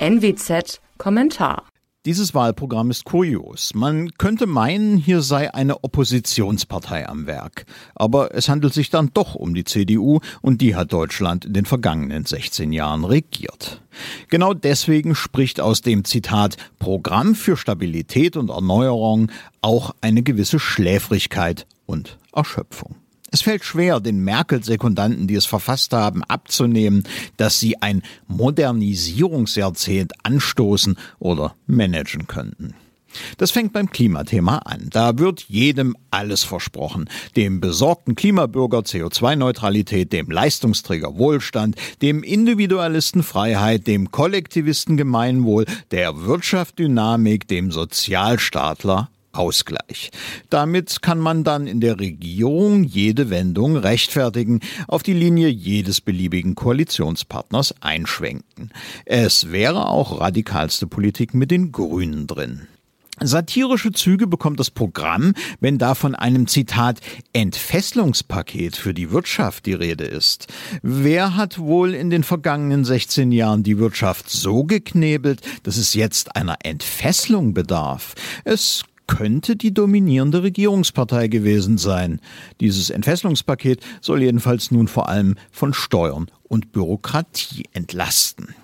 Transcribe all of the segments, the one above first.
NWZ Kommentar dieses Wahlprogramm ist kurios. Man könnte meinen, hier sei eine Oppositionspartei am Werk. Aber es handelt sich dann doch um die CDU und die hat Deutschland in den vergangenen 16 Jahren regiert. Genau deswegen spricht aus dem Zitat Programm für Stabilität und Erneuerung auch eine gewisse Schläfrigkeit und Erschöpfung. Es fällt schwer, den Merkel-Sekundanten, die es verfasst haben, abzunehmen, dass sie ein Modernisierungsjahrzehnt anstoßen oder managen könnten. Das fängt beim Klimathema an. Da wird jedem alles versprochen. Dem besorgten Klimabürger CO2-Neutralität, dem Leistungsträger Wohlstand, dem Individualisten Freiheit, dem Kollektivisten Gemeinwohl, der Wirtschaft Dynamik, dem Sozialstaatler Ausgleich. Damit kann man dann in der Regierung jede Wendung rechtfertigen, auf die Linie jedes beliebigen Koalitionspartners einschwenken. Es wäre auch radikalste Politik mit den Grünen drin. Satirische Züge bekommt das Programm, wenn da von einem Zitat Entfesselungspaket für die Wirtschaft die Rede ist. Wer hat wohl in den vergangenen 16 Jahren die Wirtschaft so geknebelt, dass es jetzt einer Entfesselung bedarf? Es könnte die dominierende Regierungspartei gewesen sein. Dieses Entfesselungspaket soll jedenfalls nun vor allem von Steuern und Bürokratie entlasten.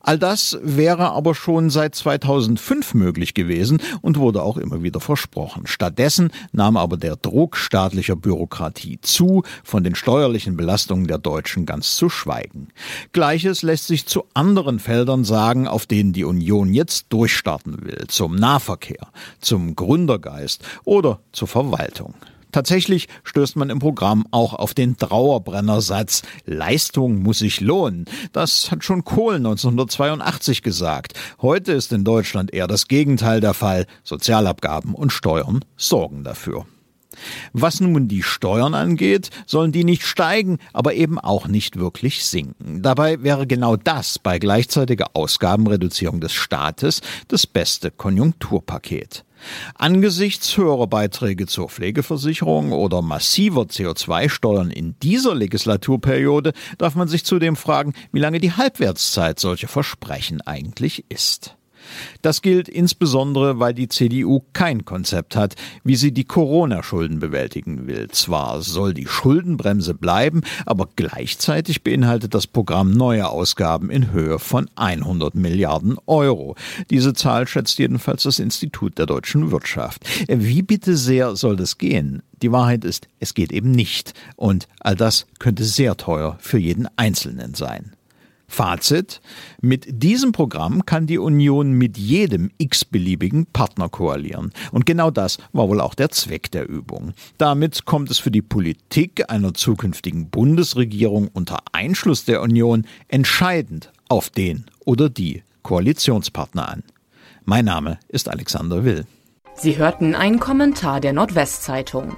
All das wäre aber schon seit 2005 möglich gewesen und wurde auch immer wieder versprochen. Stattdessen nahm aber der Druck staatlicher Bürokratie zu, von den steuerlichen Belastungen der Deutschen ganz zu schweigen. Gleiches lässt sich zu anderen Feldern sagen, auf denen die Union jetzt durchstarten will, zum Nahverkehr, zum Gründergeist oder zur Verwaltung. Tatsächlich stößt man im Programm auch auf den Trauerbrennersatz Leistung muss sich lohnen. Das hat schon Kohl 1982 gesagt. Heute ist in Deutschland eher das Gegenteil der Fall. Sozialabgaben und Steuern sorgen dafür. Was nun die Steuern angeht, sollen die nicht steigen, aber eben auch nicht wirklich sinken. Dabei wäre genau das bei gleichzeitiger Ausgabenreduzierung des Staates das beste Konjunkturpaket. Angesichts höherer Beiträge zur Pflegeversicherung oder massiver CO2-Steuern in dieser Legislaturperiode darf man sich zudem fragen, wie lange die Halbwertszeit solcher Versprechen eigentlich ist. Das gilt insbesondere, weil die CDU kein Konzept hat, wie sie die Corona-Schulden bewältigen will. Zwar soll die Schuldenbremse bleiben, aber gleichzeitig beinhaltet das Programm neue Ausgaben in Höhe von 100 Milliarden Euro. Diese Zahl schätzt jedenfalls das Institut der deutschen Wirtschaft. Wie bitte sehr soll das gehen? Die Wahrheit ist, es geht eben nicht. Und all das könnte sehr teuer für jeden Einzelnen sein. Fazit. Mit diesem Programm kann die Union mit jedem x-beliebigen Partner koalieren. Und genau das war wohl auch der Zweck der Übung. Damit kommt es für die Politik einer zukünftigen Bundesregierung unter Einschluss der Union entscheidend auf den oder die Koalitionspartner an. Mein Name ist Alexander Will. Sie hörten einen Kommentar der Nordwestzeitung.